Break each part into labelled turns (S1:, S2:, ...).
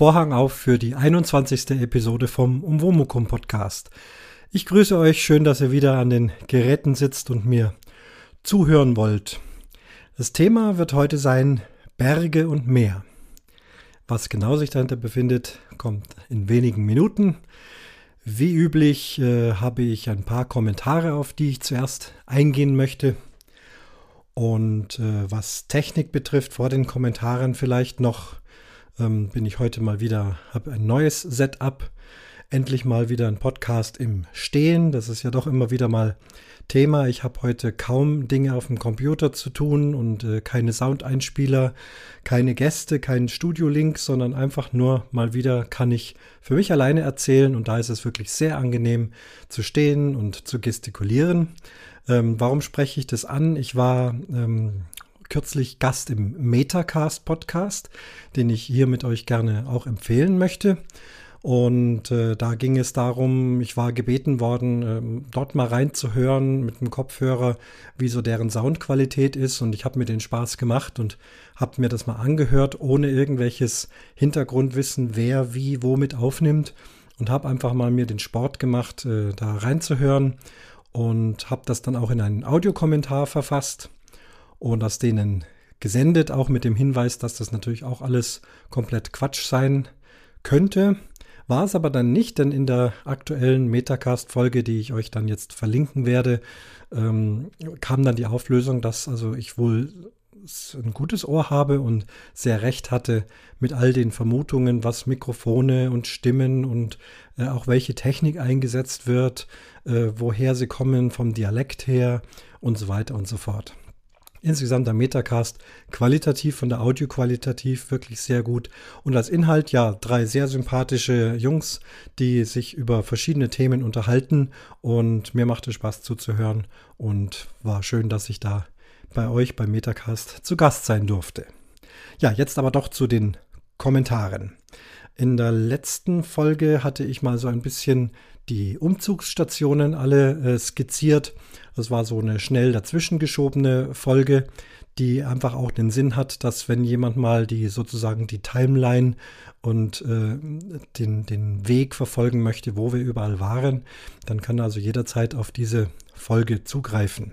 S1: Vorhang auf für die 21. Episode vom Umwomukum Podcast. Ich grüße euch, schön, dass ihr wieder an den Geräten sitzt und mir zuhören wollt. Das Thema wird heute sein Berge und Meer. Was genau sich dahinter befindet, kommt in wenigen Minuten. Wie üblich äh, habe ich ein paar Kommentare, auf die ich zuerst eingehen möchte. Und äh, was Technik betrifft, vor den Kommentaren vielleicht noch ähm, bin ich heute mal wieder, habe ein neues Setup. Endlich mal wieder ein Podcast im Stehen. Das ist ja doch immer wieder mal Thema. Ich habe heute kaum Dinge auf dem Computer zu tun und äh, keine Soundeinspieler, keine Gäste, keinen Studio-Link, sondern einfach nur mal wieder kann ich für mich alleine erzählen und da ist es wirklich sehr angenehm zu stehen und zu gestikulieren. Ähm, warum spreche ich das an? Ich war ähm, kürzlich Gast im Metacast Podcast, den ich hier mit euch gerne auch empfehlen möchte. Und äh, da ging es darum, ich war gebeten worden, äh, dort mal reinzuhören mit dem Kopfhörer, wie so deren Soundqualität ist. Und ich habe mir den Spaß gemacht und habe mir das mal angehört, ohne irgendwelches Hintergrundwissen, wer wie womit aufnimmt. Und habe einfach mal mir den Sport gemacht, äh, da reinzuhören. Und habe das dann auch in einen Audiokommentar verfasst und aus denen gesendet, auch mit dem Hinweis, dass das natürlich auch alles komplett Quatsch sein könnte. War es aber dann nicht, denn in der aktuellen Metacast-Folge, die ich euch dann jetzt verlinken werde, ähm, kam dann die Auflösung, dass also ich wohl ein gutes Ohr habe und sehr recht hatte mit all den Vermutungen, was Mikrofone und Stimmen und äh, auch welche Technik eingesetzt wird, äh, woher sie kommen, vom Dialekt her und so weiter und so fort. Insgesamt der Metacast qualitativ von der Audio qualitativ wirklich sehr gut. Und als Inhalt ja drei sehr sympathische Jungs, die sich über verschiedene Themen unterhalten. Und mir machte Spaß zuzuhören und war schön, dass ich da bei euch beim Metacast zu Gast sein durfte. Ja, jetzt aber doch zu den Kommentaren. In der letzten Folge hatte ich mal so ein bisschen die Umzugsstationen alle äh, skizziert. Das war so eine schnell dazwischen geschobene Folge, die einfach auch den Sinn hat, dass wenn jemand mal die sozusagen die Timeline und äh, den, den Weg verfolgen möchte, wo wir überall waren, dann kann er also jederzeit auf diese Folge zugreifen.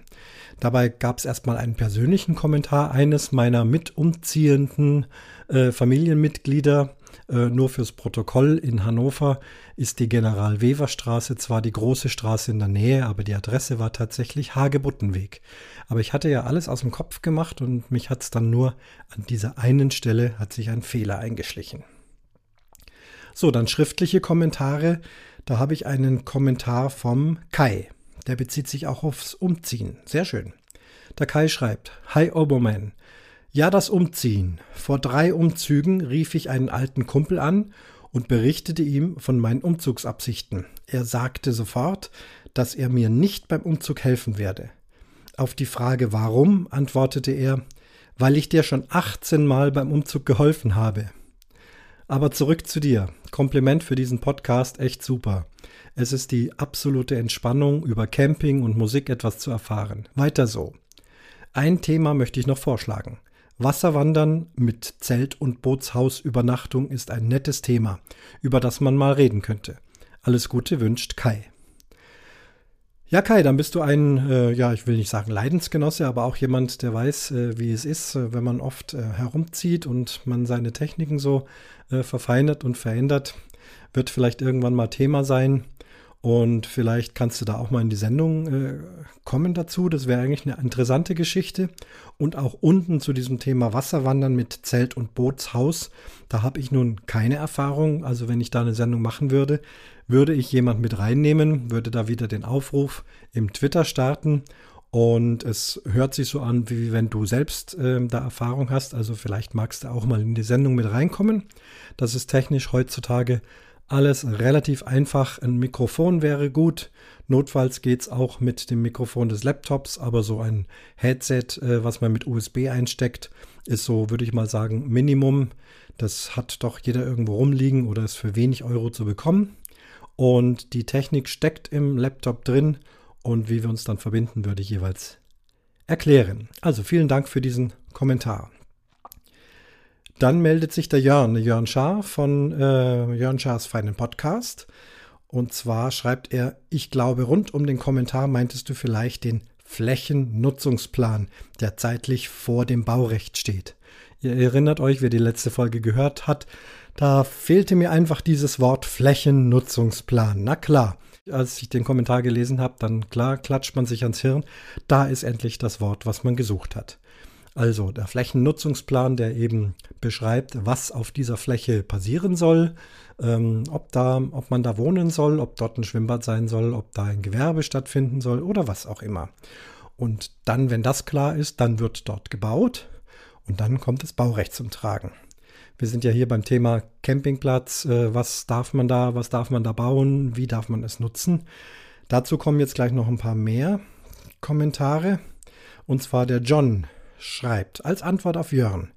S1: Dabei gab es erstmal einen persönlichen Kommentar eines meiner mitumziehenden äh, Familienmitglieder, äh, nur fürs Protokoll in Hannover ist die General-Wever-Straße zwar die große Straße in der Nähe, aber die Adresse war tatsächlich Hagebuttenweg. Aber ich hatte ja alles aus dem Kopf gemacht und mich hat es dann nur an dieser einen Stelle hat sich ein Fehler eingeschlichen. So, dann schriftliche Kommentare. Da habe ich einen Kommentar vom Kai. Der bezieht sich auch aufs Umziehen. Sehr schön. Der Kai schreibt: Hi Oberman. Ja, das Umziehen. Vor drei Umzügen rief ich einen alten Kumpel an und berichtete ihm von meinen Umzugsabsichten. Er sagte sofort, dass er mir nicht beim Umzug helfen werde. Auf die Frage warum antwortete er, weil ich dir schon 18 Mal beim Umzug geholfen habe. Aber zurück zu dir. Kompliment für diesen Podcast, echt super. Es ist die absolute Entspannung, über Camping und Musik etwas zu erfahren. Weiter so. Ein Thema möchte ich noch vorschlagen. Wasserwandern mit Zelt- und Bootshausübernachtung ist ein nettes Thema, über das man mal reden könnte. Alles Gute wünscht Kai. Ja, Kai, dann bist du ein, äh, ja, ich will nicht sagen Leidensgenosse, aber auch jemand, der weiß, äh, wie es ist, äh, wenn man oft äh, herumzieht und man seine Techniken so äh, verfeinert und verändert. Wird vielleicht irgendwann mal Thema sein. Und vielleicht kannst du da auch mal in die Sendung äh, kommen dazu. Das wäre eigentlich eine interessante Geschichte. Und auch unten zu diesem Thema Wasserwandern mit Zelt und Bootshaus. Da habe ich nun keine Erfahrung. Also wenn ich da eine Sendung machen würde, würde ich jemand mit reinnehmen, würde da wieder den Aufruf im Twitter starten. Und es hört sich so an, wie wenn du selbst äh, da Erfahrung hast. Also vielleicht magst du auch mal in die Sendung mit reinkommen. Das ist technisch heutzutage alles relativ einfach. Ein Mikrofon wäre gut. Notfalls geht es auch mit dem Mikrofon des Laptops, aber so ein Headset, äh, was man mit USB einsteckt, ist so, würde ich mal sagen, Minimum. Das hat doch jeder irgendwo rumliegen oder ist für wenig Euro zu bekommen. Und die Technik steckt im Laptop drin und wie wir uns dann verbinden, würde ich jeweils erklären. Also vielen Dank für diesen Kommentar. Dann meldet sich der Jörn, Jörn Schaar von äh, Jörn Schaars feinen Podcast. Und zwar schreibt er, ich glaube, rund um den Kommentar meintest du vielleicht den Flächennutzungsplan, der zeitlich vor dem Baurecht steht. Ihr erinnert euch, wer die letzte Folge gehört hat, da fehlte mir einfach dieses Wort Flächennutzungsplan. Na klar, als ich den Kommentar gelesen habe, dann klar klatscht man sich ans Hirn. Da ist endlich das Wort, was man gesucht hat. Also der Flächennutzungsplan, der eben beschreibt, was auf dieser Fläche passieren soll, ähm, ob, da, ob man da wohnen soll, ob dort ein Schwimmbad sein soll, ob da ein Gewerbe stattfinden soll oder was auch immer. Und dann, wenn das klar ist, dann wird dort gebaut und dann kommt das Baurecht zum Tragen. Wir sind ja hier beim Thema Campingplatz. Äh, was darf man da, was darf man da bauen, wie darf man es nutzen? Dazu kommen jetzt gleich noch ein paar mehr Kommentare. Und zwar der John schreibt als Antwort auf Jörn.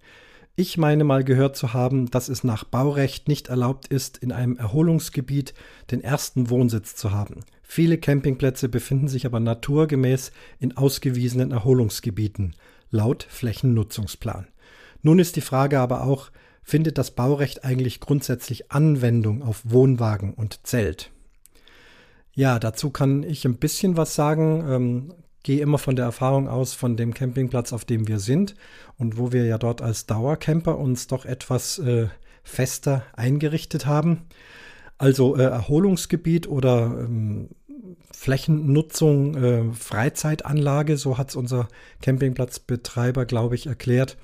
S1: Ich meine mal gehört zu haben, dass es nach Baurecht nicht erlaubt ist, in einem Erholungsgebiet den ersten Wohnsitz zu haben. Viele Campingplätze befinden sich aber naturgemäß in ausgewiesenen Erholungsgebieten, laut Flächennutzungsplan. Nun ist die Frage aber auch, findet das Baurecht eigentlich grundsätzlich Anwendung auf Wohnwagen und Zelt? Ja, dazu kann ich ein bisschen was sagen. Gehe immer von der Erfahrung aus von dem Campingplatz, auf dem wir sind und wo wir ja dort als Dauercamper uns doch etwas äh, fester eingerichtet haben. Also äh, Erholungsgebiet oder ähm, Flächennutzung, äh, Freizeitanlage, so hat es unser Campingplatzbetreiber, glaube ich, erklärt.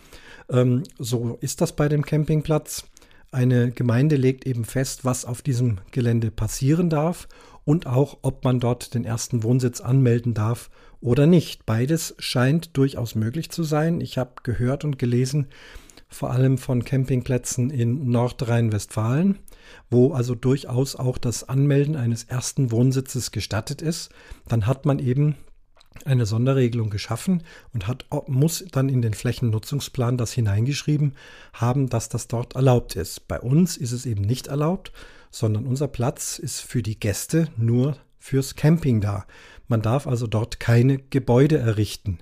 S1: Ähm, so ist das bei dem Campingplatz. Eine Gemeinde legt eben fest, was auf diesem Gelände passieren darf und auch, ob man dort den ersten Wohnsitz anmelden darf oder nicht. Beides scheint durchaus möglich zu sein. Ich habe gehört und gelesen, vor allem von Campingplätzen in Nordrhein-Westfalen, wo also durchaus auch das Anmelden eines ersten Wohnsitzes gestattet ist. Dann hat man eben eine Sonderregelung geschaffen und hat, muss dann in den Flächennutzungsplan das hineingeschrieben haben, dass das dort erlaubt ist. Bei uns ist es eben nicht erlaubt, sondern unser Platz ist für die Gäste nur fürs Camping da. Man darf also dort keine Gebäude errichten.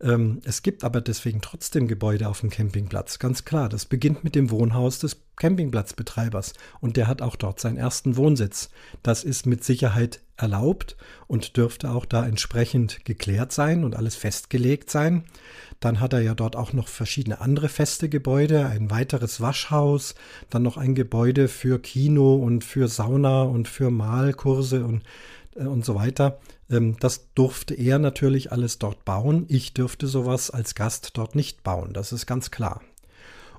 S1: Ähm, es gibt aber deswegen trotzdem Gebäude auf dem Campingplatz, ganz klar. Das beginnt mit dem Wohnhaus des Campingplatzbetreibers und der hat auch dort seinen ersten Wohnsitz. Das ist mit Sicherheit erlaubt und dürfte auch da entsprechend geklärt sein und alles festgelegt sein. Dann hat er ja dort auch noch verschiedene andere feste Gebäude, ein weiteres Waschhaus, dann noch ein Gebäude für Kino und für Sauna und für Malkurse und, äh, und so weiter. Ähm, das durfte er natürlich alles dort bauen. Ich dürfte sowas als Gast dort nicht bauen. Das ist ganz klar.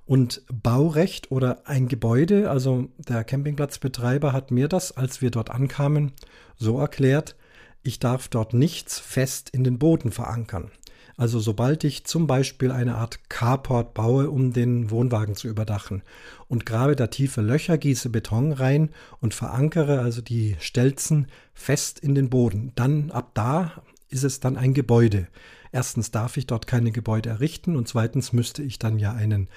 S1: Und Baurecht oder ein Gebäude, also der Campingplatzbetreiber hat mir das, als wir dort ankamen, so erklärt, ich darf dort nichts fest in den Boden verankern. Also sobald ich zum Beispiel eine Art Carport baue, um den Wohnwagen zu überdachen und grabe da tiefe Löcher, gieße Beton rein und verankere also die Stelzen fest in den Boden, dann ab da ist es dann ein Gebäude. Erstens darf ich dort keine Gebäude errichten und zweitens müsste ich dann ja einen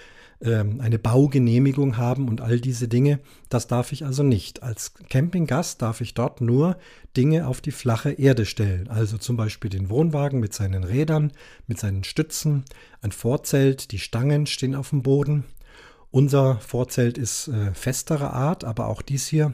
S1: ähm, eine Baugenehmigung haben und all diese Dinge. Das darf ich also nicht. Als Campinggast darf ich dort nur Dinge auf die flache Erde stellen. Also zum Beispiel den Wohnwagen mit seinen Rädern, mit seinen Stützen, ein Vorzelt, die Stangen stehen auf dem Boden. Unser Vorzelt ist äh, festerer Art, aber auch dies hier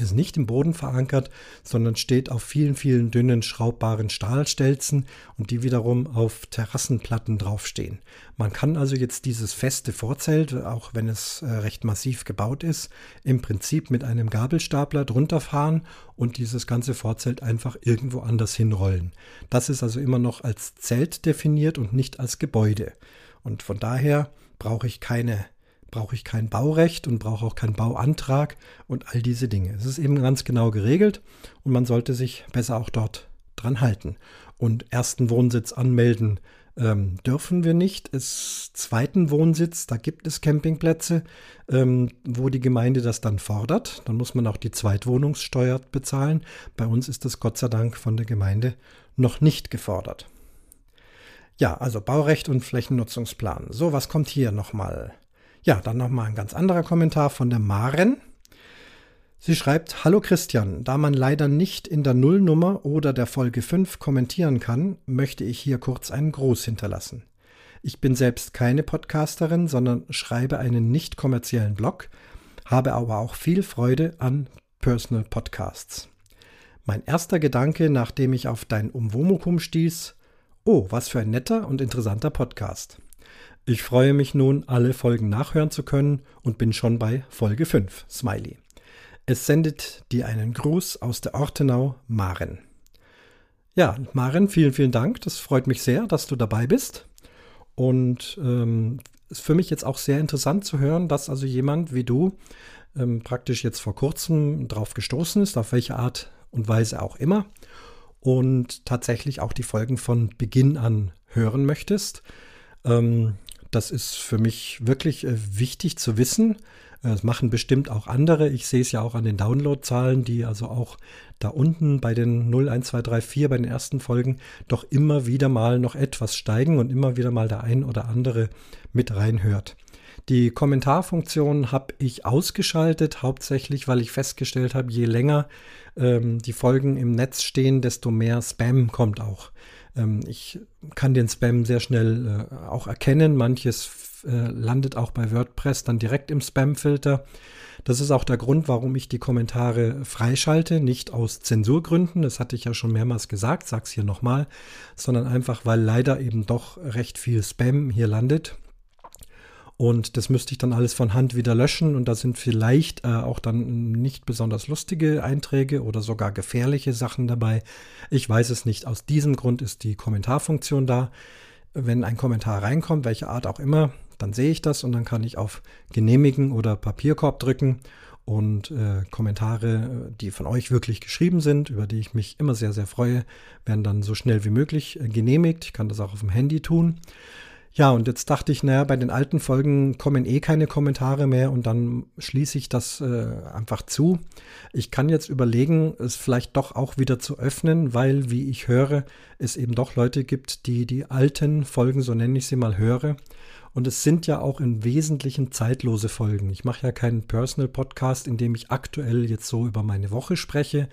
S1: ist nicht im Boden verankert, sondern steht auf vielen, vielen dünnen, schraubbaren Stahlstelzen und die wiederum auf Terrassenplatten draufstehen. Man kann also jetzt dieses feste Vorzelt, auch wenn es äh, recht massiv gebaut ist, im Prinzip mit einem Gabelstapler drunter fahren und dieses ganze Vorzelt einfach irgendwo anders hinrollen. Das ist also immer noch als Zelt definiert und nicht als Gebäude. Und von daher brauche ich keine brauche ich kein Baurecht und brauche auch keinen Bauantrag und all diese Dinge. Es ist eben ganz genau geregelt und man sollte sich besser auch dort dran halten. Und ersten Wohnsitz anmelden ähm, dürfen wir nicht. Es zweiten Wohnsitz, da gibt es Campingplätze, ähm, wo die Gemeinde das dann fordert. Dann muss man auch die Zweitwohnungssteuer bezahlen. Bei uns ist das Gott sei Dank von der Gemeinde noch nicht gefordert. Ja, also Baurecht und Flächennutzungsplan. So, was kommt hier nochmal? Ja, dann nochmal ein ganz anderer Kommentar von der Maren. Sie schreibt, Hallo Christian, da man leider nicht in der Nullnummer oder der Folge 5 kommentieren kann, möchte ich hier kurz einen Gruß hinterlassen. Ich bin selbst keine Podcasterin, sondern schreibe einen nicht kommerziellen Blog, habe aber auch viel Freude an Personal Podcasts. Mein erster Gedanke, nachdem ich auf dein Umwomukum stieß, oh, was für ein netter und interessanter Podcast. Ich freue mich nun, alle Folgen nachhören zu können und bin schon bei Folge 5. Smiley. Es sendet dir einen Gruß aus der Ortenau, Maren. Ja, Maren, vielen, vielen Dank. Das freut mich sehr, dass du dabei bist. Und ähm, ist für mich jetzt auch sehr interessant zu hören, dass also jemand wie du ähm, praktisch jetzt vor kurzem drauf gestoßen ist, auf welche Art und Weise auch immer, und tatsächlich auch die Folgen von Beginn an hören möchtest. Ähm, das ist für mich wirklich äh, wichtig zu wissen, das machen bestimmt auch andere. Ich sehe es ja auch an den Downloadzahlen, die also auch da unten bei den 01234 bei den ersten Folgen doch immer wieder mal noch etwas steigen und immer wieder mal der ein oder andere mit reinhört. Die Kommentarfunktion habe ich ausgeschaltet, hauptsächlich, weil ich festgestellt habe, je länger ähm, die Folgen im Netz stehen, desto mehr Spam kommt auch. Ähm, ich kann den Spam sehr schnell äh, auch erkennen. Manches äh, landet auch bei WordPress dann direkt im Spam-Filter. Das ist auch der Grund, warum ich die Kommentare freischalte, nicht aus Zensurgründen, das hatte ich ja schon mehrmals gesagt, sag's hier nochmal, sondern einfach, weil leider eben doch recht viel Spam hier landet. Und das müsste ich dann alles von Hand wieder löschen und da sind vielleicht äh, auch dann nicht besonders lustige Einträge oder sogar gefährliche Sachen dabei. Ich weiß es nicht. Aus diesem Grund ist die Kommentarfunktion da. Wenn ein Kommentar reinkommt, welche Art auch immer, dann sehe ich das und dann kann ich auf Genehmigen oder Papierkorb drücken und äh, Kommentare, die von euch wirklich geschrieben sind, über die ich mich immer sehr, sehr freue, werden dann so schnell wie möglich äh, genehmigt. Ich kann das auch auf dem Handy tun. Ja, und jetzt dachte ich, naja, bei den alten Folgen kommen eh keine Kommentare mehr und dann schließe ich das äh, einfach zu. Ich kann jetzt überlegen, es vielleicht doch auch wieder zu öffnen, weil, wie ich höre, es eben doch Leute gibt, die die alten Folgen, so nenne ich sie mal, höre und es sind ja auch im Wesentlichen zeitlose Folgen. Ich mache ja keinen Personal Podcast, in dem ich aktuell jetzt so über meine Woche spreche,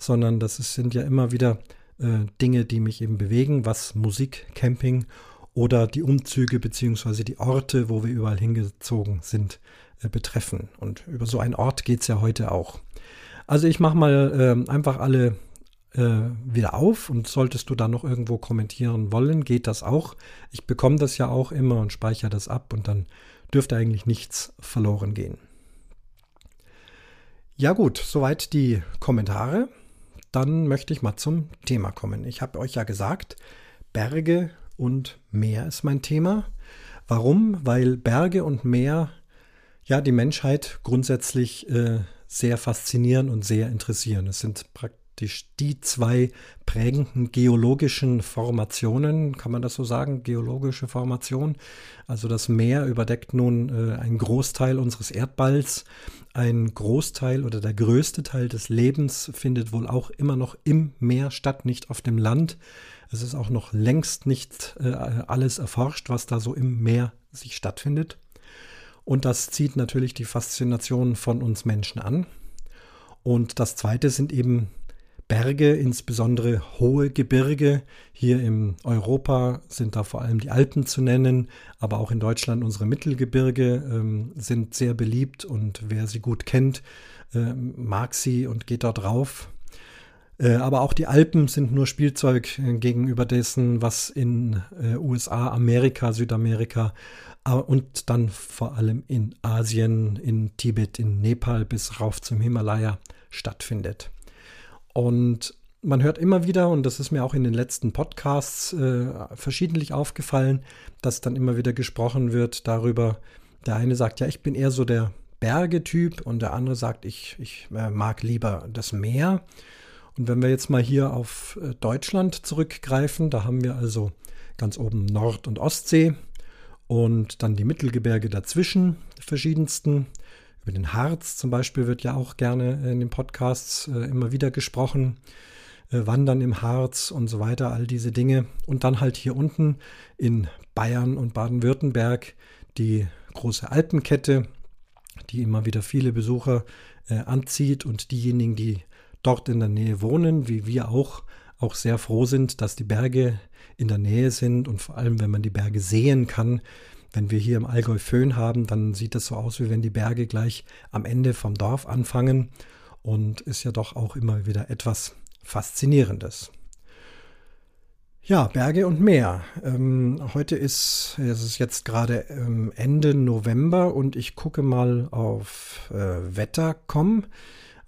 S1: sondern das sind ja immer wieder äh, Dinge, die mich eben bewegen, was Musik, Camping oder die Umzüge beziehungsweise die Orte, wo wir überall hingezogen sind, äh, betreffen. Und über so einen Ort geht es ja heute auch. Also ich mache mal äh, einfach alle äh, wieder auf und solltest du da noch irgendwo kommentieren wollen, geht das auch. Ich bekomme das ja auch immer und speichere das ab und dann dürfte eigentlich nichts verloren gehen. Ja gut, soweit die Kommentare. Dann möchte ich mal zum Thema kommen. Ich habe euch ja gesagt, Berge und Meer ist mein Thema. Warum? Weil Berge und Meer ja die Menschheit grundsätzlich äh, sehr faszinieren und sehr interessieren. Es sind praktisch die zwei prägenden geologischen Formationen, kann man das so sagen, geologische Formation. Also das Meer überdeckt nun äh, einen Großteil unseres Erdballs. Ein Großteil oder der größte Teil des Lebens findet wohl auch immer noch im Meer statt, nicht auf dem Land. Es ist auch noch längst nicht äh, alles erforscht, was da so im Meer sich stattfindet. Und das zieht natürlich die Faszination von uns Menschen an. Und das Zweite sind eben Berge, insbesondere hohe Gebirge. Hier in Europa sind da vor allem die Alpen zu nennen, aber auch in Deutschland unsere Mittelgebirge ähm, sind sehr beliebt und wer sie gut kennt, äh, mag sie und geht dort rauf. Äh, aber auch die Alpen sind nur Spielzeug äh, gegenüber dessen, was in äh, USA, Amerika, Südamerika und dann vor allem in Asien, in Tibet, in Nepal bis rauf zum Himalaya stattfindet. Und man hört immer wieder, und das ist mir auch in den letzten Podcasts äh, verschiedentlich aufgefallen, dass dann immer wieder gesprochen wird darüber, der eine sagt, ja, ich bin eher so der Bergetyp und der andere sagt, ich, ich äh, mag lieber das Meer. Und wenn wir jetzt mal hier auf äh, Deutschland zurückgreifen, da haben wir also ganz oben Nord- und Ostsee und dann die Mittelgebirge dazwischen, die verschiedensten. Über den Harz zum Beispiel wird ja auch gerne in den Podcasts äh, immer wieder gesprochen. Äh, Wandern im Harz und so weiter, all diese Dinge. Und dann halt hier unten in Bayern und Baden-Württemberg die große Alpenkette, die immer wieder viele Besucher anzieht und diejenigen, die dort in der Nähe wohnen, wie wir auch, auch sehr froh sind, dass die Berge in der Nähe sind und vor allem, wenn man die Berge sehen kann. Wenn wir hier im Allgäu Föhn haben, dann sieht es so aus, wie wenn die Berge gleich am Ende vom Dorf anfangen und ist ja doch auch immer wieder etwas Faszinierendes. Ja, Berge und Meer. Ähm, heute ist, es ist jetzt gerade ähm, Ende November und ich gucke mal auf äh, Wetter.com,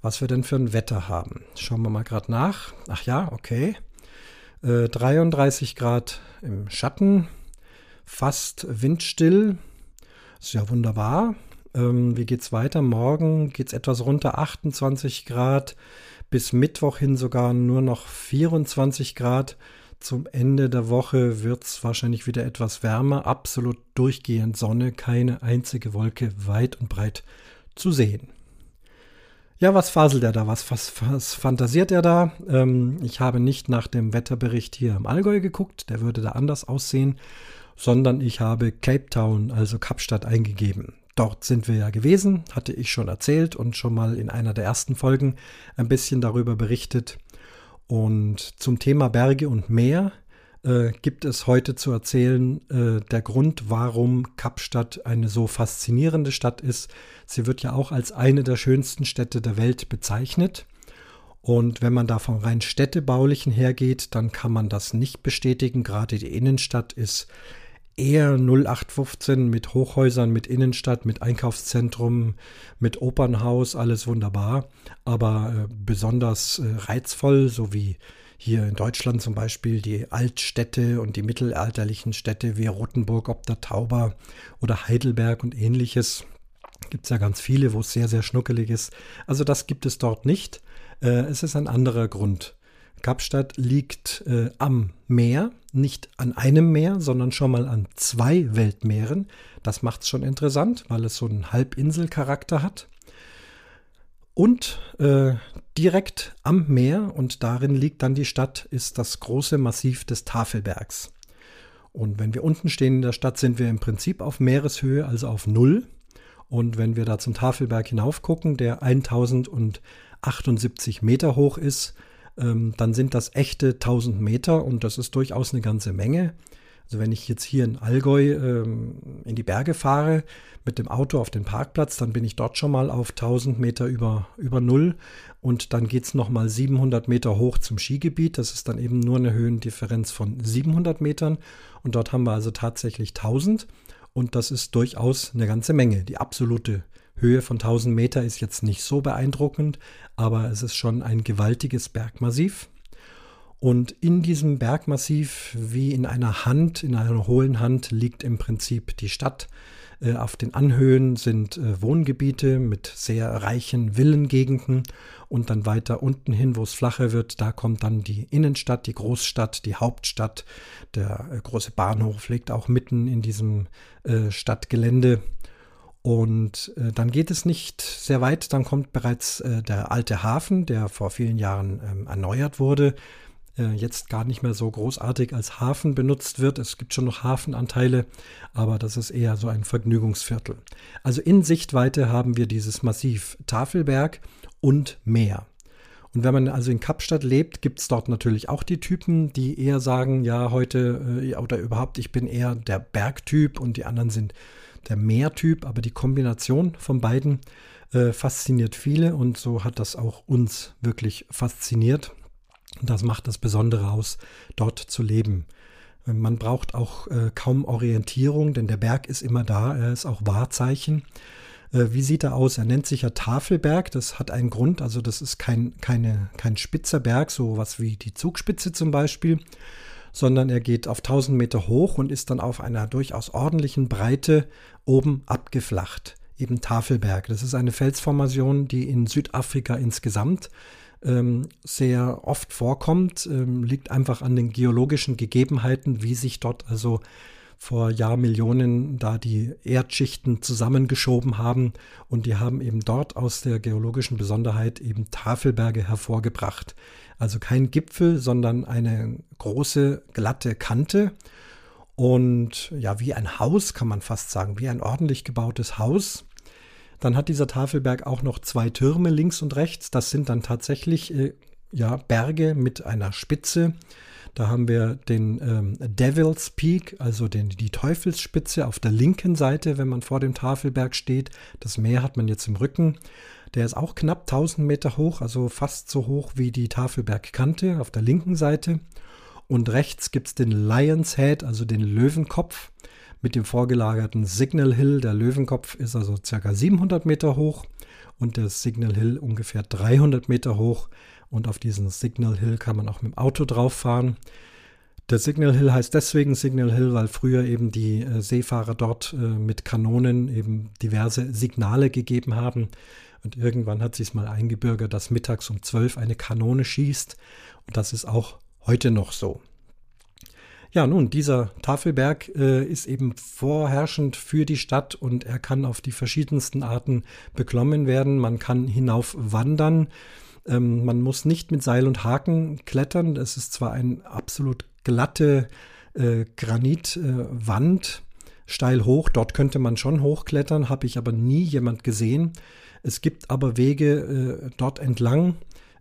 S1: was wir denn für ein Wetter haben. Schauen wir mal gerade nach. Ach ja, okay. Äh, 33 Grad im Schatten, fast windstill. Ist ja wunderbar. Ähm, wie geht's weiter? Morgen geht's etwas runter, 28 Grad. Bis Mittwoch hin sogar nur noch 24 Grad. Zum Ende der Woche wird es wahrscheinlich wieder etwas wärmer, absolut durchgehend Sonne, keine einzige Wolke weit und breit zu sehen. Ja, was faselt er da? Was, was, was fantasiert er da? Ähm, ich habe nicht nach dem Wetterbericht hier im Allgäu geguckt, der würde da anders aussehen, sondern ich habe Cape Town, also Kapstadt, eingegeben. Dort sind wir ja gewesen, hatte ich schon erzählt und schon mal in einer der ersten Folgen ein bisschen darüber berichtet. Und zum Thema Berge und Meer äh, gibt es heute zu erzählen äh, der Grund, warum Kapstadt eine so faszinierende Stadt ist. Sie wird ja auch als eine der schönsten Städte der Welt bezeichnet. Und wenn man da vom rein städtebaulichen hergeht, dann kann man das nicht bestätigen. Gerade die Innenstadt ist eher 0815 mit Hochhäusern, mit Innenstadt, mit Einkaufszentrum, mit Opernhaus, alles wunderbar, aber äh, besonders äh, reizvoll, so wie hier in Deutschland zum Beispiel die Altstädte und die mittelalterlichen Städte wie Rothenburg ob der Tauber oder Heidelberg und ähnliches. Gibt es ja ganz viele, wo es sehr, sehr schnuckelig ist. Also das gibt es dort nicht. Äh, es ist ein anderer Grund. Kapstadt liegt äh, am Meer, nicht an einem Meer, sondern schon mal an zwei Weltmeeren. Das macht es schon interessant, weil es so einen Halbinselcharakter hat. Und äh, direkt am Meer, und darin liegt dann die Stadt, ist das große Massiv des Tafelbergs. Und wenn wir unten stehen in der Stadt, sind wir im Prinzip auf Meereshöhe, also auf Null. Und wenn wir da zum Tafelberg hinauf gucken, der 1078 Meter hoch ist, ähm, dann sind das echte 1000 Meter und das ist durchaus eine ganze Menge. Also wenn ich jetzt hier in Allgäu ähm, in die Berge fahre mit dem Auto auf den Parkplatz, dann bin ich dort schon mal auf 1000 Meter über, über Null und dann geht es nochmal 700 Meter hoch zum Skigebiet. Das ist dann eben nur eine Höhendifferenz von 700 Metern und dort haben wir also tatsächlich 1000 und das ist durchaus eine ganze Menge. Die absolute Höhe von 1000 Meter ist jetzt nicht so beeindruckend, aber es ist schon ein gewaltiges Bergmassiv. Und in diesem Bergmassiv, wie in einer Hand, in einer hohlen Hand, liegt im Prinzip die Stadt. Äh, auf den Anhöhen sind äh, Wohngebiete mit sehr reichen Villengegenden und dann weiter unten hin, wo es flacher wird, da kommt dann die Innenstadt, die Großstadt, die Hauptstadt. Der äh, große Bahnhof liegt auch mitten in diesem Stadtgelände. Und dann geht es nicht sehr weit, dann kommt bereits der alte Hafen, der vor vielen Jahren ähm, erneuert wurde, äh, jetzt gar nicht mehr so großartig als Hafen benutzt wird. Es gibt schon noch Hafenanteile, aber das ist eher so ein Vergnügungsviertel. Also in Sichtweite haben wir dieses Massiv Tafelberg und Meer. Und wenn man also in Kapstadt lebt, gibt es dort natürlich auch die Typen, die eher sagen, ja, heute äh, oder überhaupt, ich bin eher der Bergtyp und die anderen sind der Meertyp, aber die Kombination von beiden äh, fasziniert viele und so hat das auch uns wirklich fasziniert. Und das macht das Besondere aus, dort zu leben. Äh, man braucht auch äh, kaum Orientierung, denn der Berg ist immer da, er ist auch Wahrzeichen. Äh, wie sieht er aus? Er nennt sich ja Tafelberg, das hat einen Grund, also das ist kein, keine, kein spitzer Berg, so was wie die Zugspitze zum Beispiel, sondern er geht auf 1000 Meter hoch und ist dann auf einer durchaus ordentlichen Breite oben abgeflacht. Eben Tafelberg. Das ist eine Felsformation, die in Südafrika insgesamt ähm, sehr oft vorkommt, ähm, liegt einfach an den geologischen Gegebenheiten, wie sich dort also vor Jahrmillionen da die Erdschichten zusammengeschoben haben und die haben eben dort aus der geologischen Besonderheit eben Tafelberge hervorgebracht. Also kein Gipfel, sondern eine große, glatte Kante. Und ja, wie ein Haus kann man fast sagen, wie ein ordentlich gebautes Haus. Dann hat dieser Tafelberg auch noch zwei Türme links und rechts. Das sind dann tatsächlich äh, ja, Berge mit einer Spitze. Da haben wir den ähm, Devil's Peak, also den, die Teufelsspitze auf der linken Seite, wenn man vor dem Tafelberg steht. Das Meer hat man jetzt im Rücken. Der ist auch knapp 1000 Meter hoch, also fast so hoch wie die Tafelbergkante auf der linken Seite. Und rechts gibt es den Lion's Head, also den Löwenkopf mit dem vorgelagerten Signal Hill. Der Löwenkopf ist also ca. 700 Meter hoch und der Signal Hill ungefähr 300 Meter hoch. Und auf diesen Signal Hill kann man auch mit dem Auto drauf fahren. Der Signal Hill heißt deswegen Signal Hill, weil früher eben die äh, Seefahrer dort äh, mit Kanonen eben diverse Signale gegeben haben. Und irgendwann hat sich mal eingebürgert, dass mittags um 12 eine Kanone schießt. Und das ist auch heute noch so. Ja, nun, dieser Tafelberg äh, ist eben vorherrschend für die Stadt und er kann auf die verschiedensten Arten beklommen werden. Man kann hinauf wandern. Ähm, man muss nicht mit Seil und Haken klettern. Es ist zwar eine absolut glatte äh, Granitwand, äh, steil hoch. Dort könnte man schon hochklettern, habe ich aber nie jemand gesehen. Es gibt aber Wege äh, dort entlang,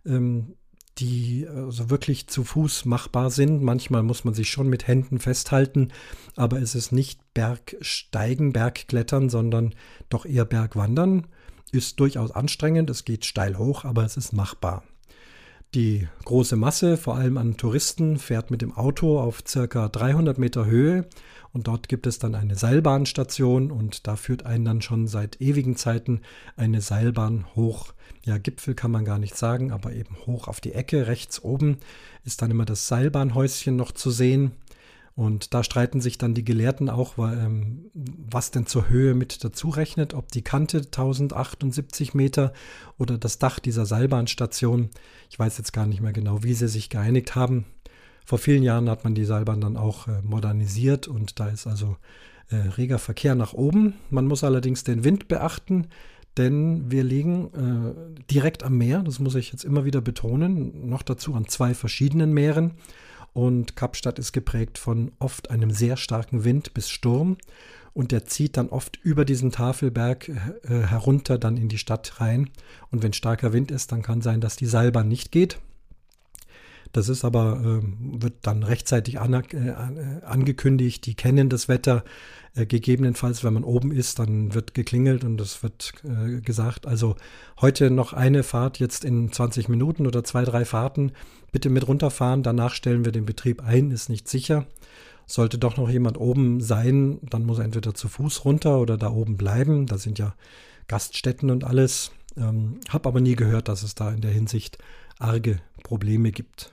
S1: ähm, die also wirklich zu Fuß machbar sind. Manchmal muss man sich schon mit Händen festhalten, aber es ist nicht Bergsteigen, Bergklettern, sondern doch eher Bergwandern ist durchaus anstrengend, es geht steil hoch, aber es ist machbar. Die große Masse, vor allem an Touristen, fährt mit dem Auto auf circa 300 Meter Höhe und dort gibt es dann eine Seilbahnstation und da führt einen dann schon seit ewigen Zeiten eine Seilbahn hoch. Ja, Gipfel kann man gar nicht sagen, aber eben hoch auf die Ecke. Rechts oben ist dann immer das Seilbahnhäuschen noch zu sehen. Und da streiten sich dann die Gelehrten auch, ähm, was denn zur Höhe mit dazu rechnet, ob die Kante 1078 Meter oder das Dach dieser Seilbahnstation. Ich weiß jetzt gar nicht mehr genau, wie sie sich geeinigt haben. Vor vielen Jahren hat man die Seilbahn dann auch äh, modernisiert und da ist also äh, reger Verkehr nach oben. Man muss allerdings den Wind beachten, denn wir liegen äh, direkt am Meer, das muss ich jetzt immer wieder betonen, noch dazu an zwei verschiedenen Meeren. Und Kapstadt ist geprägt von oft einem sehr starken Wind bis Sturm. Und der zieht dann oft über diesen Tafelberg äh, herunter dann in die Stadt rein. Und wenn starker Wind ist, dann kann sein, dass die Seilbahn nicht geht. Das ist aber, äh, wird dann rechtzeitig an, äh, angekündigt. Die kennen das Wetter. Äh, gegebenenfalls, wenn man oben ist, dann wird geklingelt und es wird äh, gesagt, also heute noch eine Fahrt jetzt in 20 Minuten oder zwei, drei Fahrten. Bitte mit runterfahren. Danach stellen wir den Betrieb ein, ist nicht sicher. Sollte doch noch jemand oben sein, dann muss er entweder zu Fuß runter oder da oben bleiben. Da sind ja Gaststätten und alles. Ähm, hab aber nie gehört, dass es da in der Hinsicht arge Probleme gibt.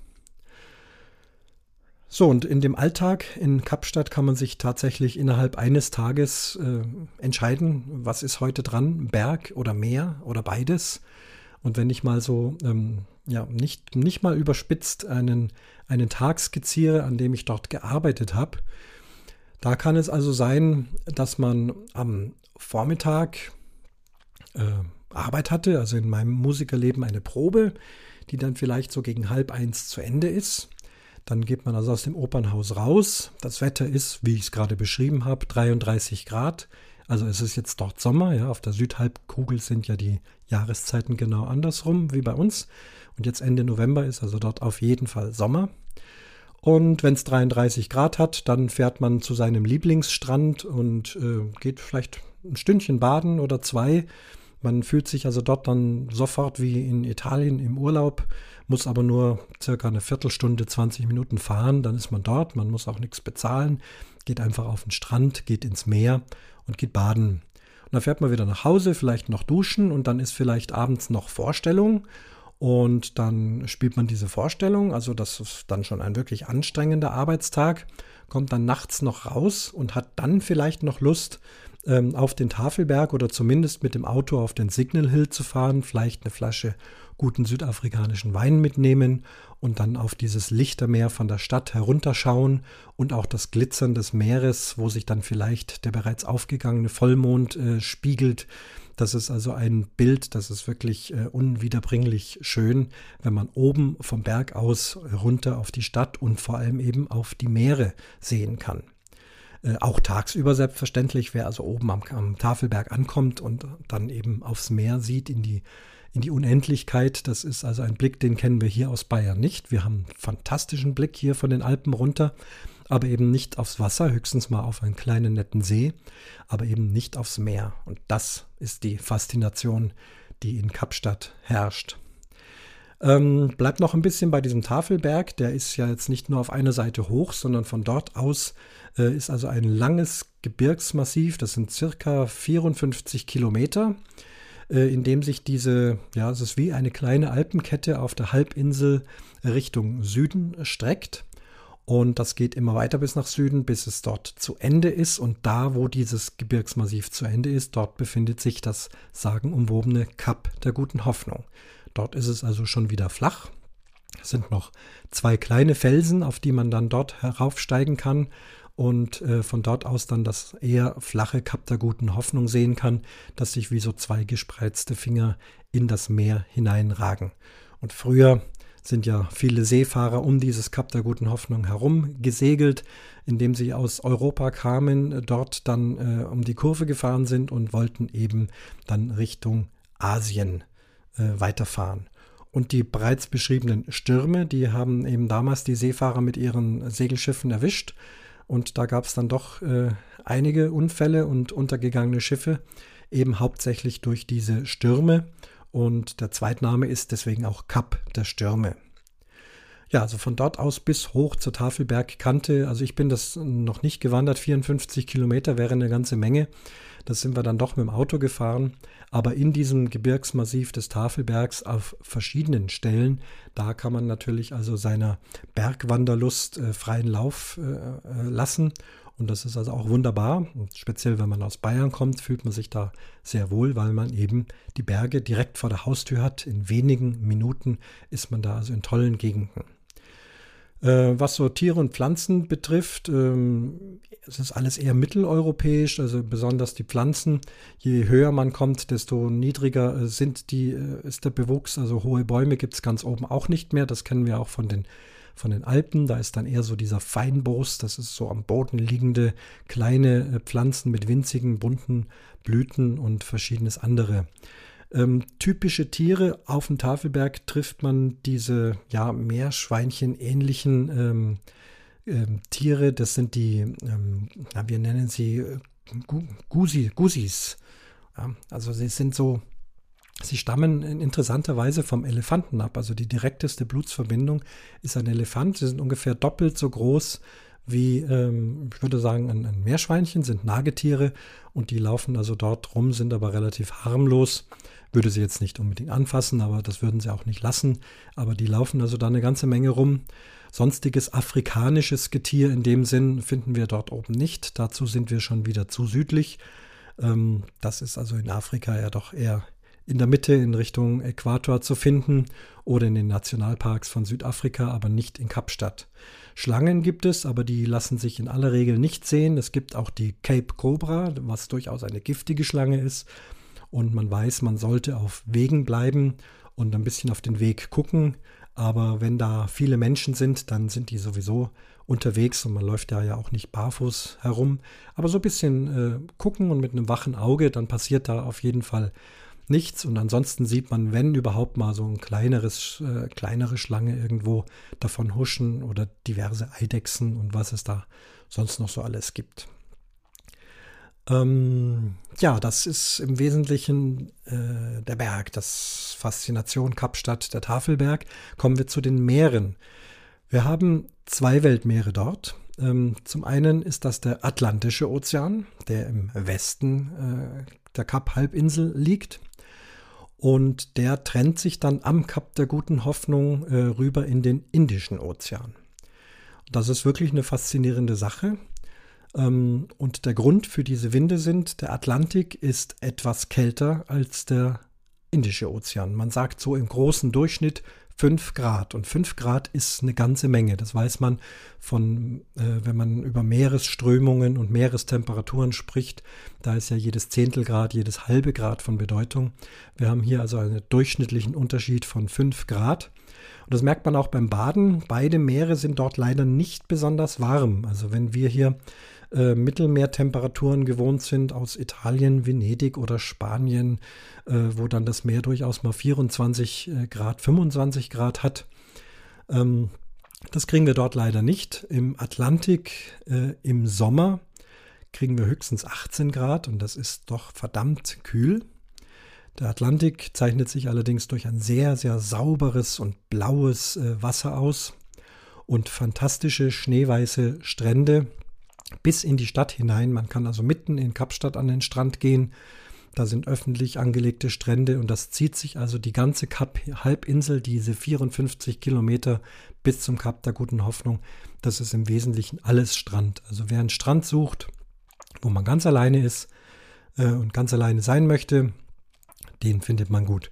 S1: So, und in dem Alltag in Kapstadt kann man sich tatsächlich innerhalb eines Tages äh, entscheiden, was ist heute dran, Berg oder Meer oder beides. Und wenn ich mal so, ähm, ja, nicht, nicht mal überspitzt einen, einen Tag skizziere, an dem ich dort gearbeitet habe, da kann es also sein, dass man am Vormittag äh, Arbeit hatte, also in meinem Musikerleben eine Probe, die dann vielleicht so gegen halb eins zu Ende ist. Dann geht man also aus dem Opernhaus raus. Das Wetter ist, wie ich es gerade beschrieben habe, 33 Grad. Also es ist jetzt dort Sommer, ja. Auf der Südhalbkugel sind ja die Jahreszeiten genau andersrum wie bei uns. Und jetzt Ende November ist also dort auf jeden Fall Sommer. Und wenn es 33 Grad hat, dann fährt man zu seinem Lieblingsstrand und äh, geht vielleicht ein Stündchen baden oder zwei. Man fühlt sich also dort dann sofort wie in Italien im Urlaub muss aber nur circa eine Viertelstunde, 20 Minuten fahren, dann ist man dort, man muss auch nichts bezahlen, geht einfach auf den Strand, geht ins Meer und geht baden. Und dann fährt man wieder nach Hause, vielleicht noch duschen und dann ist vielleicht abends noch Vorstellung und dann spielt man diese Vorstellung, also das ist dann schon ein wirklich anstrengender Arbeitstag, kommt dann nachts noch raus und hat dann vielleicht noch Lust, ähm, auf den Tafelberg oder zumindest mit dem Auto auf den Signal Hill zu fahren, vielleicht eine Flasche guten südafrikanischen Wein mitnehmen und dann auf dieses Lichtermeer von der Stadt herunterschauen und auch das Glitzern des Meeres, wo sich dann vielleicht der bereits aufgegangene Vollmond äh, spiegelt. Das ist also ein Bild, das ist wirklich äh, unwiederbringlich schön, wenn man oben vom Berg aus runter auf die Stadt und vor allem eben auf die Meere sehen kann. Äh, auch tagsüber selbstverständlich, wer also oben am, am Tafelberg ankommt und dann eben aufs Meer sieht, in die in die Unendlichkeit. Das ist also ein Blick, den kennen wir hier aus Bayern nicht. Wir haben einen fantastischen Blick hier von den Alpen runter, aber eben nicht aufs Wasser, höchstens mal auf einen kleinen netten See, aber eben nicht aufs Meer. Und das ist die Faszination, die in Kapstadt herrscht. Ähm, bleibt noch ein bisschen bei diesem Tafelberg. Der ist ja jetzt nicht nur auf einer Seite hoch, sondern von dort aus äh, ist also ein langes Gebirgsmassiv. Das sind circa 54 Kilometer, äh, in dem sich diese, ja, es ist wie eine kleine Alpenkette auf der Halbinsel Richtung Süden streckt. Und das geht immer weiter bis nach Süden, bis es dort zu Ende ist. Und da, wo dieses Gebirgsmassiv zu Ende ist, dort befindet sich das sagenumwobene Kap der guten Hoffnung. Dort ist es also schon wieder flach. Es sind noch zwei kleine Felsen, auf die man dann dort heraufsteigen kann und äh, von dort aus dann das eher flache Kap der guten Hoffnung sehen kann, das sich wie so zwei gespreizte Finger in das Meer hineinragen. Und früher sind ja viele Seefahrer um dieses Kap der guten Hoffnung herum gesegelt, indem sie aus Europa kamen, dort dann äh, um die Kurve gefahren sind und wollten eben dann Richtung Asien äh, weiterfahren. Und die bereits beschriebenen Stürme, die haben eben damals die Seefahrer mit ihren Segelschiffen erwischt. Und da gab es dann doch äh, einige Unfälle und untergegangene Schiffe, eben hauptsächlich durch diese Stürme. Und der Zweitname ist deswegen auch Kap der Stürme. Ja, also von dort aus bis hoch zur Tafelbergkante. Also ich bin das noch nicht gewandert. 54 Kilometer wäre eine ganze Menge. Das sind wir dann doch mit dem Auto gefahren. Aber in diesem Gebirgsmassiv des Tafelbergs auf verschiedenen Stellen, da kann man natürlich also seiner Bergwanderlust äh, freien Lauf äh, äh, lassen. Und das ist also auch wunderbar. Und speziell wenn man aus Bayern kommt, fühlt man sich da sehr wohl, weil man eben die Berge direkt vor der Haustür hat. In wenigen Minuten ist man da also in tollen Gegenden. Äh, was so Tiere und Pflanzen betrifft, ähm, es ist alles eher mitteleuropäisch, also besonders die Pflanzen. Je höher man kommt, desto niedriger äh, sind die, äh, ist der Bewuchs. Also hohe Bäume gibt es ganz oben auch nicht mehr. Das kennen wir auch von den, von den Alpen. Da ist dann eher so dieser Feinbrust, das ist so am Boden liegende kleine Pflanzen mit winzigen, bunten Blüten und verschiedenes andere. Ähm, typische Tiere auf dem Tafelberg trifft man diese ja, Meerschweinchen-ähnlichen ähm, ähm, Tiere. Das sind die, ähm, na, wir nennen sie äh, Gusi, Gusis. Ja, also sie sind so, sie stammen in interessanter Weise vom Elefanten ab. Also die direkteste Blutsverbindung ist ein Elefant. Sie sind ungefähr doppelt so groß wie, ähm, ich würde sagen, ein, ein Meerschweinchen, sind Nagetiere und die laufen also dort rum, sind aber relativ harmlos würde sie jetzt nicht unbedingt anfassen, aber das würden sie auch nicht lassen. Aber die laufen also da eine ganze Menge rum. Sonstiges afrikanisches Getier in dem Sinn finden wir dort oben nicht. Dazu sind wir schon wieder zu südlich. Ähm, das ist also in Afrika ja doch eher in der Mitte in Richtung Äquator zu finden oder in den Nationalparks von Südafrika, aber nicht in Kapstadt. Schlangen gibt es, aber die lassen sich in aller Regel nicht sehen. Es gibt auch die Cape Cobra, was durchaus eine giftige Schlange ist und man weiß, man sollte auf Wegen bleiben und ein bisschen auf den Weg gucken. Aber wenn da viele Menschen sind, dann sind die sowieso unterwegs und man läuft da ja auch nicht barfuß herum. Aber so ein bisschen äh, gucken und mit einem wachen Auge, dann passiert da auf jeden Fall nichts. Und ansonsten sieht man, wenn überhaupt mal so ein kleineres, äh, kleinere Schlange irgendwo davon huschen oder diverse Eidechsen und was es da sonst noch so alles gibt. Ähm, ja, das ist im Wesentlichen äh, der Berg, das Faszination Kapstadt, der Tafelberg. Kommen wir zu den Meeren. Wir haben zwei Weltmeere dort. Ähm, zum einen ist das der Atlantische Ozean, der im Westen äh, der Kap-Halbinsel liegt. Und der trennt sich dann am Kap der Guten Hoffnung äh, rüber in den Indischen Ozean. Das ist wirklich eine faszinierende Sache. Ähm, und der Grund für diese Winde sind, der Atlantik ist etwas kälter als der Indische Ozean. Man sagt so im großen Durchschnitt 5 Grad. Und 5 Grad ist eine ganze Menge. Das weiß man von, äh, wenn man über Meeresströmungen und Meerestemperaturen spricht. Da ist ja jedes Zehntelgrad, jedes halbe Grad von Bedeutung. Wir haben hier also einen durchschnittlichen Unterschied von 5 Grad. Und das merkt man auch beim Baden. Beide Meere sind dort leider nicht besonders warm. Also wenn wir hier äh, Mittelmeertemperaturen gewohnt sind aus Italien, Venedig oder Spanien, äh, wo dann das Meer durchaus mal 24 äh, Grad, 25 Grad hat. Ähm, das kriegen wir dort leider nicht. Im Atlantik äh, im Sommer kriegen wir höchstens 18 Grad und das ist doch verdammt kühl. Der Atlantik zeichnet sich allerdings durch ein sehr, sehr sauberes und blaues äh, Wasser aus und fantastische schneeweiße Strände bis in die Stadt hinein. Man kann also mitten in Kapstadt an den Strand gehen. Da sind öffentlich angelegte Strände und das zieht sich also die ganze Kap-Halbinsel, diese 54 Kilometer bis zum Kap der Guten Hoffnung. Das ist im Wesentlichen alles Strand. Also wer einen Strand sucht, wo man ganz alleine ist äh, und ganz alleine sein möchte, den findet man gut.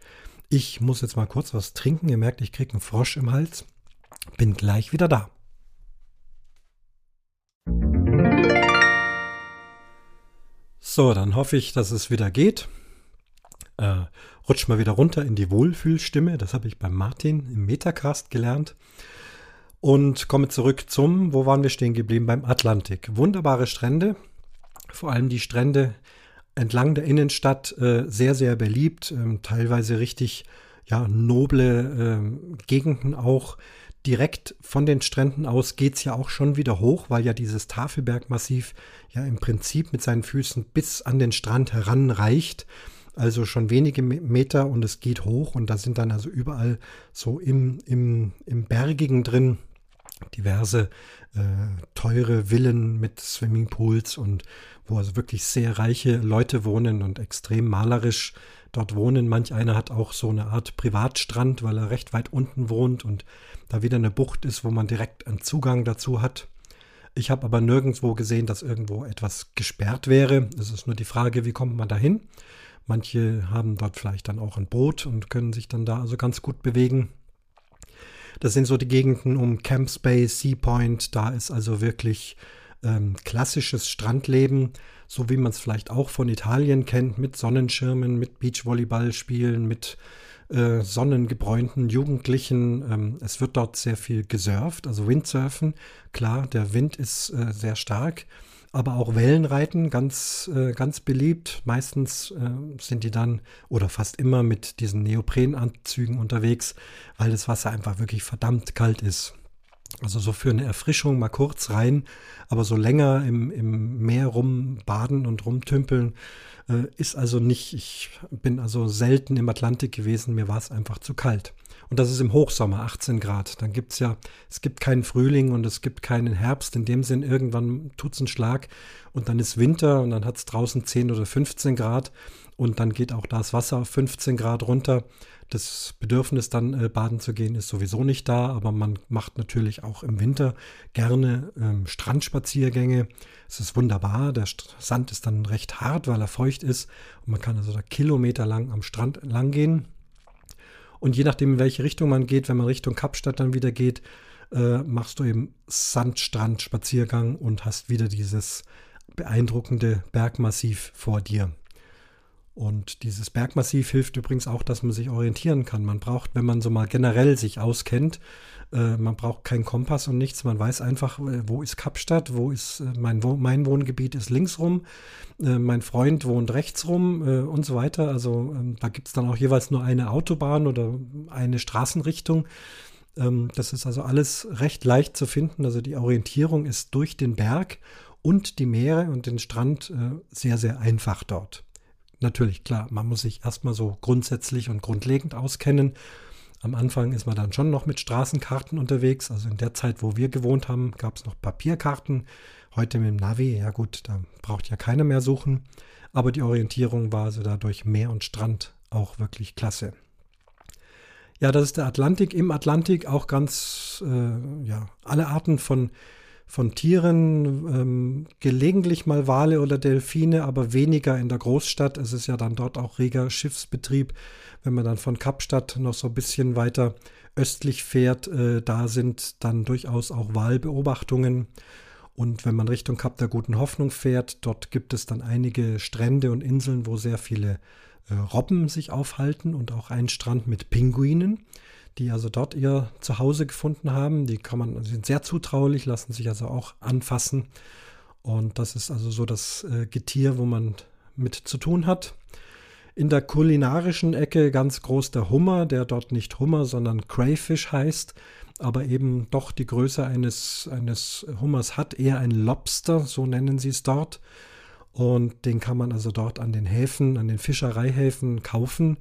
S1: Ich muss jetzt mal kurz was trinken. Ihr merkt, ich kriege einen Frosch im Hals. Bin gleich wieder da. So, dann hoffe ich, dass es wieder geht. Äh, rutsch mal wieder runter in die Wohlfühlstimme. Das habe ich beim Martin im Metacast gelernt. Und komme zurück zum, wo waren wir stehen geblieben? Beim Atlantik. Wunderbare Strände. Vor allem die Strände entlang der Innenstadt äh, sehr, sehr beliebt. Ähm, teilweise richtig ja, noble äh, Gegenden auch. Direkt von den Stränden aus geht es ja auch schon wieder hoch, weil ja dieses Tafelbergmassiv ja im Prinzip mit seinen Füßen bis an den Strand heranreicht. Also schon wenige Meter und es geht hoch und da sind dann also überall so im, im, im Bergigen drin diverse äh, teure Villen mit Swimmingpools und wo also wirklich sehr reiche Leute wohnen und extrem malerisch dort wohnen. Manch einer hat auch so eine Art Privatstrand, weil er recht weit unten wohnt und da wieder eine Bucht ist, wo man direkt einen Zugang dazu hat. Ich habe aber nirgendwo gesehen, dass irgendwo etwas gesperrt wäre. Es ist nur die Frage, wie kommt man da hin? Manche haben dort vielleicht dann auch ein Boot und können sich dann da also ganz gut bewegen. Das sind so die Gegenden um Camp Space, Sea Point. Da ist also wirklich ähm, klassisches Strandleben, so wie man es vielleicht auch von Italien kennt, mit Sonnenschirmen, mit Beachvolleyballspielen, mit äh, sonnengebräunten Jugendlichen. Ähm, es wird dort sehr viel gesurft, also Windsurfen. Klar, der Wind ist äh, sehr stark aber auch Wellenreiten ganz, äh, ganz beliebt. Meistens äh, sind die dann oder fast immer mit diesen Neoprenanzügen unterwegs, weil das Wasser einfach wirklich verdammt kalt ist. Also so für eine Erfrischung mal kurz rein, aber so länger im, im Meer rumbaden und rumtümpeln äh, ist also nicht. Ich bin also selten im Atlantik gewesen, mir war es einfach zu kalt. Und das ist im Hochsommer 18 Grad. Dann gibt es ja, es gibt keinen Frühling und es gibt keinen Herbst. In dem Sinn, irgendwann tut es einen Schlag und dann ist Winter und dann hat es draußen 10 oder 15 Grad und dann geht auch das Wasser auf 15 Grad runter. Das Bedürfnis dann äh, baden zu gehen ist sowieso nicht da, aber man macht natürlich auch im Winter gerne ähm, Strandspaziergänge. Es ist wunderbar, der Sand ist dann recht hart, weil er feucht ist und man kann also da kilometerlang am Strand lang gehen. Und je nachdem, in welche Richtung man geht, wenn man Richtung Kapstadt dann wieder geht, äh, machst du eben Sandstrand-Spaziergang und hast wieder dieses beeindruckende Bergmassiv vor dir. Und dieses Bergmassiv hilft übrigens auch, dass man sich orientieren kann. Man braucht, wenn man so mal generell sich auskennt, äh, man braucht keinen Kompass und nichts. Man weiß einfach, äh, wo ist Kapstadt, wo ist äh, mein, mein Wohngebiet ist links rum, mein Freund wohnt rechts rum und so weiter. Also ähm, da gibt es dann auch jeweils nur eine Autobahn oder eine Straßenrichtung. Ähm, das ist also alles recht leicht zu finden. Also die Orientierung ist durch den Berg und die Meere und den Strand sehr, sehr einfach dort. Natürlich, klar, man muss sich erstmal so grundsätzlich und grundlegend auskennen am Anfang ist man dann schon noch mit Straßenkarten unterwegs. Also in der Zeit, wo wir gewohnt haben, gab es noch Papierkarten. Heute mit dem Navi, ja gut, da braucht ja keiner mehr suchen. Aber die Orientierung war also dadurch Meer und Strand auch wirklich klasse. Ja, das ist der Atlantik. Im Atlantik auch ganz, äh, ja, alle Arten von von Tieren, ähm, gelegentlich mal Wale oder Delfine, aber weniger in der Großstadt. Es ist ja dann dort auch reger Schiffsbetrieb. Wenn man dann von Kapstadt noch so ein bisschen weiter östlich fährt, äh, da sind dann durchaus auch Walbeobachtungen. Und wenn man Richtung Kap der Guten Hoffnung fährt, dort gibt es dann einige Strände und Inseln, wo sehr viele äh, Robben sich aufhalten und auch ein Strand mit Pinguinen die also dort ihr Zuhause gefunden haben. Die kann man, sind sehr zutraulich, lassen sich also auch anfassen. Und das ist also so das äh, Getier, wo man mit zu tun hat. In der kulinarischen Ecke ganz groß der Hummer, der dort nicht Hummer, sondern Crayfish heißt, aber eben doch die Größe eines, eines Hummers hat, eher ein Lobster, so nennen sie es dort. Und den kann man also dort an den Häfen, an den Fischereihäfen kaufen.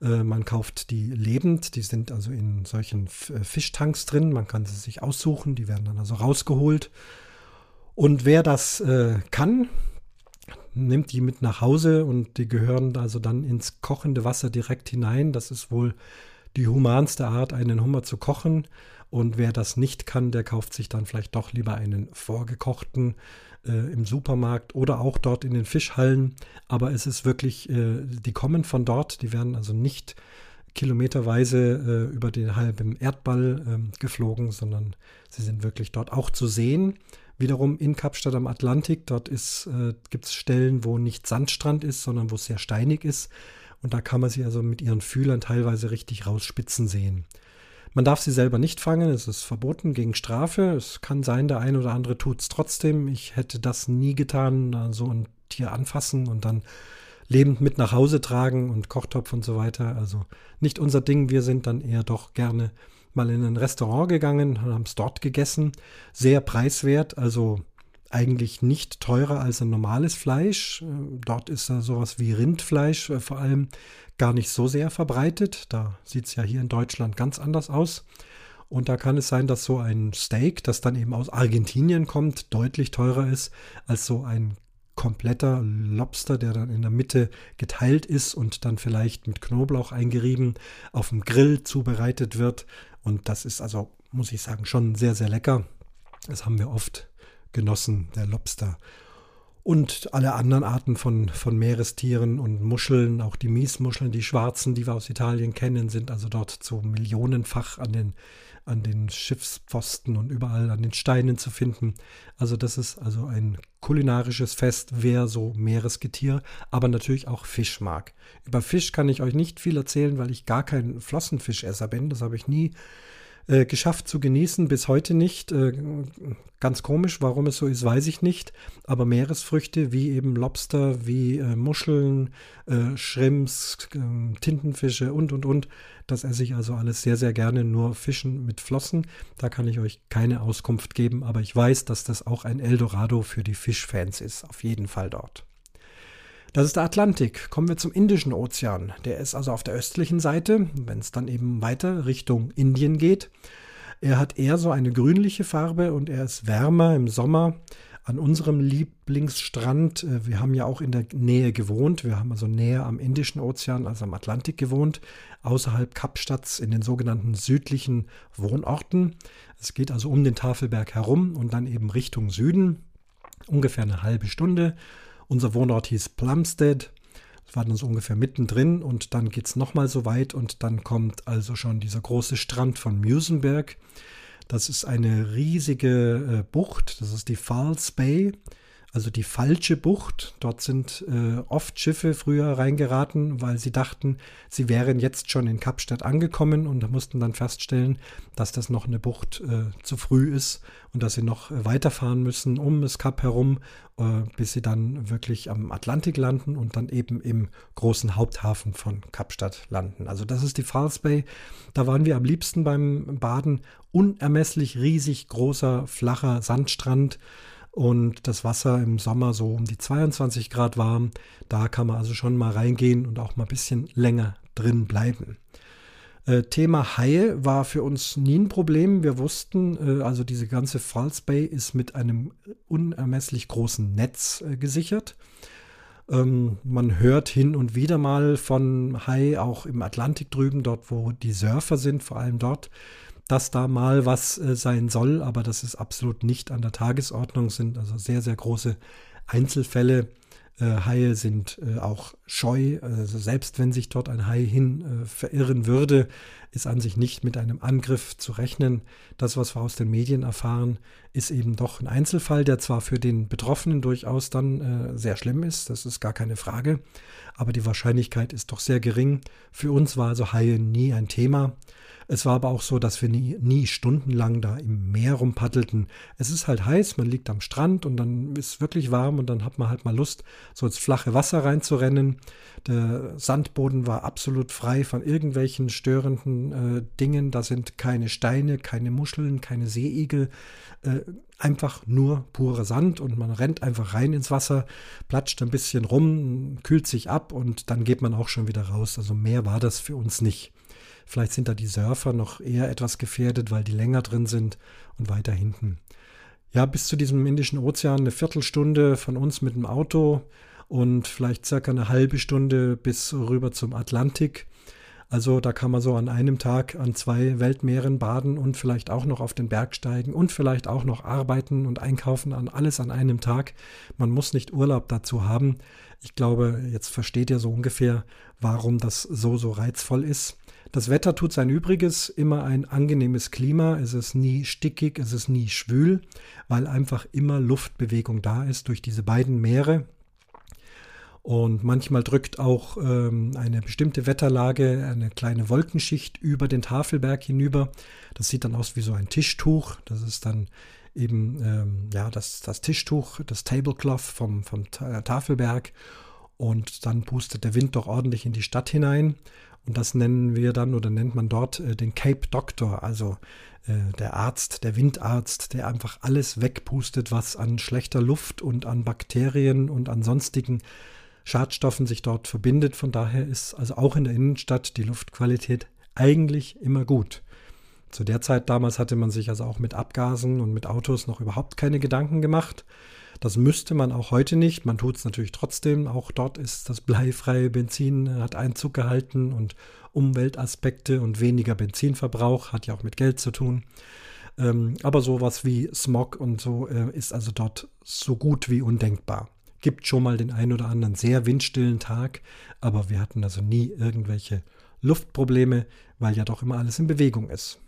S1: Äh, man kauft die lebend, die sind also in solchen äh, Fischtanks drin. Man kann sie sich aussuchen, die werden dann also rausgeholt. Und wer das äh, kann, nimmt die mit nach Hause und die gehören also dann ins kochende Wasser direkt hinein. Das ist wohl die humanste Art, einen Hummer zu kochen. Und wer das nicht kann, der kauft sich dann vielleicht doch lieber einen vorgekochten äh, im Supermarkt oder auch dort in den Fischhallen. Aber es ist wirklich, äh, die kommen von dort, die werden also nicht kilometerweise äh, über den halben Erdball ähm, geflogen, sondern sie sind wirklich dort auch zu sehen. Wiederum in Kapstadt am Atlantik, dort äh, gibt es Stellen, wo nicht Sandstrand ist, sondern wo es sehr steinig ist. Und da kann man sie also mit ihren Fühlern teilweise richtig rausspitzen sehen. Man darf sie selber nicht fangen, es ist verboten gegen Strafe. Es kann sein, der ein oder andere tut es trotzdem. Ich hätte das nie getan, so ein Tier anfassen und dann lebend mit nach Hause tragen und Kochtopf und so weiter. Also nicht unser Ding. Wir sind dann eher doch gerne mal in ein Restaurant gegangen, haben es dort gegessen. Sehr preiswert, also eigentlich nicht teurer als ein normales Fleisch. Äh, dort ist da sowas wie Rindfleisch äh, vor allem gar nicht so sehr verbreitet. Da sieht es ja hier in Deutschland ganz anders aus. Und da kann es sein, dass so ein Steak, das dann eben aus Argentinien kommt, deutlich teurer ist als so ein kompletter Lobster, der dann in der Mitte geteilt ist und dann vielleicht mit Knoblauch eingerieben auf dem Grill zubereitet wird. Und das ist also, muss ich sagen, schon sehr, sehr lecker. Das haben wir oft genossen, der Lobster. Und alle anderen Arten von, von Meerestieren und Muscheln, auch die Miesmuscheln, die schwarzen, die wir aus Italien kennen, sind also dort so millionenfach an den, an den Schiffspfosten und überall an den Steinen zu finden. Also das ist also ein kulinarisches Fest, wer so Meeresgetier, aber natürlich auch Fisch mag. Über Fisch kann ich euch nicht viel erzählen, weil ich gar kein Flossenfischesser bin. Das habe ich nie äh, geschafft zu genießen, bis heute nicht. Äh, ganz komisch, warum es so ist, weiß ich nicht. Aber Meeresfrüchte wie eben Lobster, wie äh, Muscheln, äh, Shrimps, ähm, Tintenfische und, und, und, das esse ich also alles sehr, sehr gerne. Nur Fischen mit Flossen, da kann ich euch keine Auskunft geben. Aber ich weiß, dass das auch ein Eldorado für die Fischfans ist. Auf jeden Fall dort. Das ist der Atlantik. Kommen wir zum Indischen Ozean. Der ist also auf der östlichen Seite, wenn es dann eben weiter Richtung Indien geht. Er hat eher so eine grünliche Farbe und er ist wärmer im Sommer. An unserem Lieblingsstrand, äh, wir haben ja auch in der Nähe gewohnt, wir haben also näher am Indischen Ozean als am Atlantik gewohnt, außerhalb Kapstadts in den sogenannten südlichen Wohnorten. Es geht also um den Tafelberg herum und dann eben Richtung Süden, ungefähr eine halbe Stunde. Unser Wohnort hieß Plumstead. Das war dann so ungefähr mittendrin und dann geht es nochmal so weit und dann kommt also schon dieser große Strand von Musenberg. Das ist eine riesige äh, Bucht, das ist die Falls Bay also die falsche Bucht. Dort sind äh, oft Schiffe früher reingeraten, weil sie dachten, sie wären jetzt schon in Kapstadt angekommen und mussten dann feststellen, dass das noch eine Bucht äh, zu früh ist und dass sie noch äh, weiterfahren müssen um das Kap herum, äh, bis sie dann wirklich am Atlantik landen und dann eben im großen Haupthafen von Kapstadt landen. Also das ist die Falls Bay. Da waren wir am liebsten beim Baden. Unermesslich riesig großer, flacher Sandstrand und das Wasser im Sommer so um die 22 Grad warm. Da kann man also schon mal reingehen und auch mal ein bisschen länger drin bleiben. Äh, Thema Haie war für uns nie ein Problem. Wir wussten, äh, also diese ganze Falls Bay ist mit einem unermesslich großen Netz äh, gesichert. Ähm, man hört hin und wieder mal von Hai, auch im Atlantik drüben, dort wo die Surfer sind, vor allem dort dass da mal was äh, sein soll, aber das ist absolut nicht an der Tagesordnung, sind also sehr, sehr große Einzelfälle. Äh, Haie sind äh, auch scheu, also selbst wenn sich dort ein Hai hin verirren würde, ist an sich nicht mit einem Angriff zu rechnen. Das, was wir aus den Medien erfahren, ist eben doch ein Einzelfall, der zwar für den Betroffenen durchaus dann sehr schlimm ist, das ist gar keine Frage, aber die Wahrscheinlichkeit ist doch sehr gering. Für uns war also Haie nie ein Thema. Es war aber auch so, dass wir nie, nie stundenlang da im Meer rumpaddelten. Es ist halt heiß, man liegt am Strand und dann ist es wirklich warm und dann hat man halt mal Lust, so ins flache Wasser reinzurennen. Der Sandboden war absolut frei von irgendwelchen störenden äh, Dingen. Da sind keine Steine, keine Muscheln, keine Seeigel. Äh, einfach nur pure Sand und man rennt einfach rein ins Wasser, platscht ein bisschen rum, kühlt sich ab und dann geht man auch schon wieder raus. Also mehr war das für uns nicht. Vielleicht sind da die Surfer noch eher etwas gefährdet, weil die länger drin sind und weiter hinten. Ja, bis zu diesem Indischen Ozean eine Viertelstunde von uns mit dem Auto und vielleicht circa eine halbe Stunde bis rüber zum Atlantik. Also da kann man so an einem Tag an zwei Weltmeeren baden und vielleicht auch noch auf den Berg steigen und vielleicht auch noch arbeiten und einkaufen an alles an einem Tag. Man muss nicht Urlaub dazu haben. Ich glaube, jetzt versteht ihr so ungefähr, warum das so so reizvoll ist. Das Wetter tut sein Übriges, immer ein angenehmes Klima, es ist nie stickig, es ist nie schwül, weil einfach immer Luftbewegung da ist durch diese beiden Meere. Und manchmal drückt auch ähm, eine bestimmte Wetterlage eine kleine Wolkenschicht über den Tafelberg hinüber. Das sieht dann aus wie so ein Tischtuch. Das ist dann eben ähm, ja, das, das Tischtuch, das Tablecloth vom, vom Tafelberg. Und dann pustet der Wind doch ordentlich in die Stadt hinein. Und das nennen wir dann oder nennt man dort äh, den Cape Doctor, also äh, der Arzt, der Windarzt, der einfach alles wegpustet, was an schlechter Luft und an Bakterien und an sonstigen Schadstoffen sich dort verbindet. Von daher ist also auch in der Innenstadt die Luftqualität eigentlich immer gut. Zu der Zeit damals hatte man sich also auch mit Abgasen und mit Autos noch überhaupt keine Gedanken gemacht. Das müsste man auch heute nicht. Man tut es natürlich trotzdem. Auch dort ist das bleifreie Benzin, äh, hat Einzug gehalten und Umweltaspekte und weniger Benzinverbrauch hat ja auch mit Geld zu tun. Ähm, aber sowas wie Smog und so äh, ist also dort so gut wie undenkbar. Gibt schon mal den einen oder anderen sehr windstillen Tag, aber wir hatten also nie irgendwelche Luftprobleme, weil ja doch immer alles in Bewegung ist.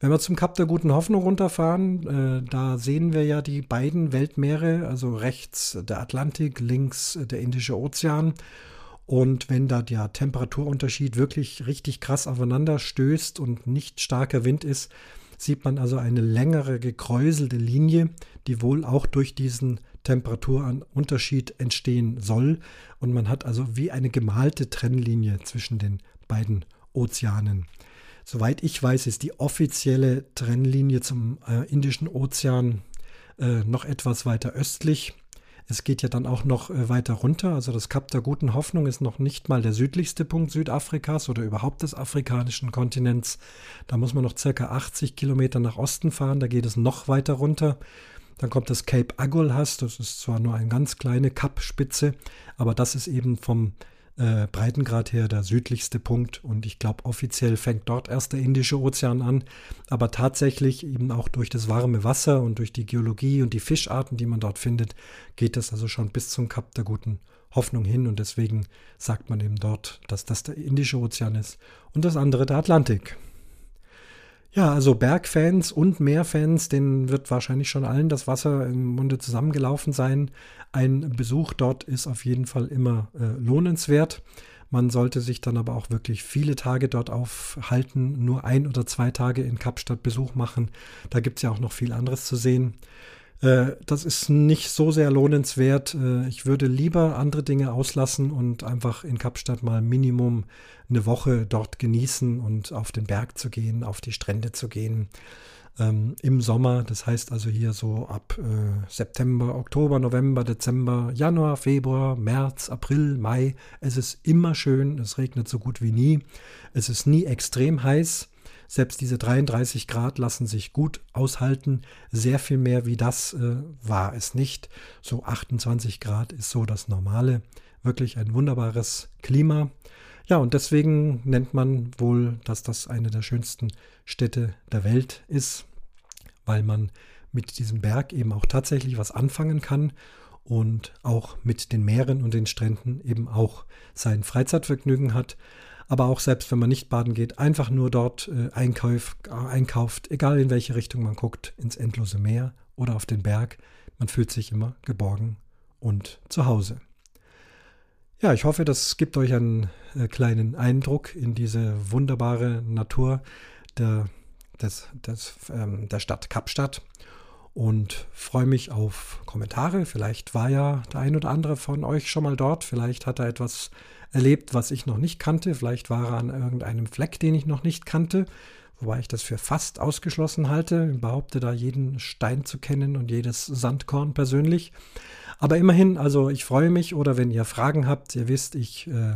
S1: Wenn wir zum Kap der Guten Hoffnung runterfahren, äh, da sehen wir ja die beiden Weltmeere, also rechts der Atlantik, links der Indische Ozean. Und wenn da der Temperaturunterschied wirklich richtig krass aufeinander stößt und nicht starker Wind ist, sieht man also eine längere gekräuselte Linie, die wohl auch durch diesen Temperaturunterschied entstehen soll. Und man hat also wie eine gemalte Trennlinie zwischen den beiden Ozeanen. Soweit ich weiß, ist die offizielle Trennlinie zum äh, Indischen Ozean äh, noch etwas weiter östlich. Es geht ja dann auch noch äh, weiter runter. Also das Kap der Guten Hoffnung ist noch nicht mal der südlichste Punkt Südafrikas oder überhaupt des afrikanischen Kontinents. Da muss man noch circa 80 Kilometer nach Osten fahren. Da geht es noch weiter runter. Dann kommt das Cape Agulhas. Das ist zwar nur eine ganz kleine Kapspitze, aber das ist eben vom äh, Breitengrad her der südlichste Punkt. Und ich glaube offiziell fängt dort erst der Indische Ozean an, aber tatsächlich eben auch durch das warme Wasser und durch die Geologie und die Fischarten, die man dort findet, geht das also schon bis zum Kap der guten Hoffnung hin. Und deswegen sagt man eben dort, dass das der Indische Ozean ist und das andere der Atlantik. Ja, also Bergfans und Meerfans, denen wird wahrscheinlich schon allen das Wasser im Munde zusammengelaufen sein. Ein Besuch dort ist auf jeden Fall immer äh, lohnenswert. Man sollte sich dann aber auch wirklich viele Tage dort aufhalten, nur ein oder zwei Tage in Kapstadt Besuch machen. Da gibt es ja auch noch viel anderes zu sehen. Äh, das ist nicht so sehr lohnenswert. Äh, ich würde lieber andere Dinge auslassen und einfach in Kapstadt mal Minimum eine Woche dort genießen und auf den Berg zu gehen, auf die Strände zu gehen. Ähm, Im Sommer, das heißt also hier so ab äh, September, Oktober, November, Dezember, Januar, Februar, März, April, Mai. Es ist immer schön, es regnet so gut wie nie. Es ist nie extrem heiß. Selbst diese 33 Grad lassen sich gut aushalten. Sehr viel mehr wie das äh, war es nicht. So 28 Grad ist so das Normale. Wirklich ein wunderbares Klima. Ja, und deswegen nennt man wohl, dass das eine der schönsten Städte der Welt ist, weil man mit diesem Berg eben auch tatsächlich was anfangen kann und auch mit den Meeren und den Stränden eben auch sein Freizeitvergnügen hat. Aber auch selbst wenn man nicht baden geht, einfach nur dort äh, einkauf, äh, einkauft, egal in welche Richtung man guckt, ins endlose Meer oder auf den Berg. Man fühlt sich immer geborgen und zu Hause. Ja, ich hoffe, das gibt euch einen äh, kleinen Eindruck in diese wunderbare Natur der, des, des, ähm, der Stadt Kapstadt und freue mich auf Kommentare. Vielleicht war ja der ein oder andere von euch schon mal dort. Vielleicht hat er etwas erlebt, was ich noch nicht kannte. Vielleicht war er an irgendeinem Fleck, den ich noch nicht kannte. Wobei ich das für fast ausgeschlossen halte. Ich behaupte da jeden Stein zu kennen und jedes Sandkorn persönlich. Aber immerhin, also ich freue mich oder wenn ihr Fragen habt, ihr wisst, ich äh,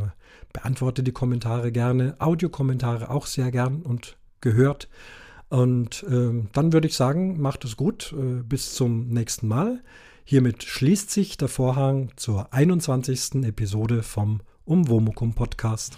S1: beantworte die Kommentare gerne, Audiokommentare auch sehr gern und gehört. Und äh, dann würde ich sagen, macht es gut. Äh, bis zum nächsten Mal. Hiermit schließt sich der Vorhang zur 21. Episode vom Umwomukum Podcast.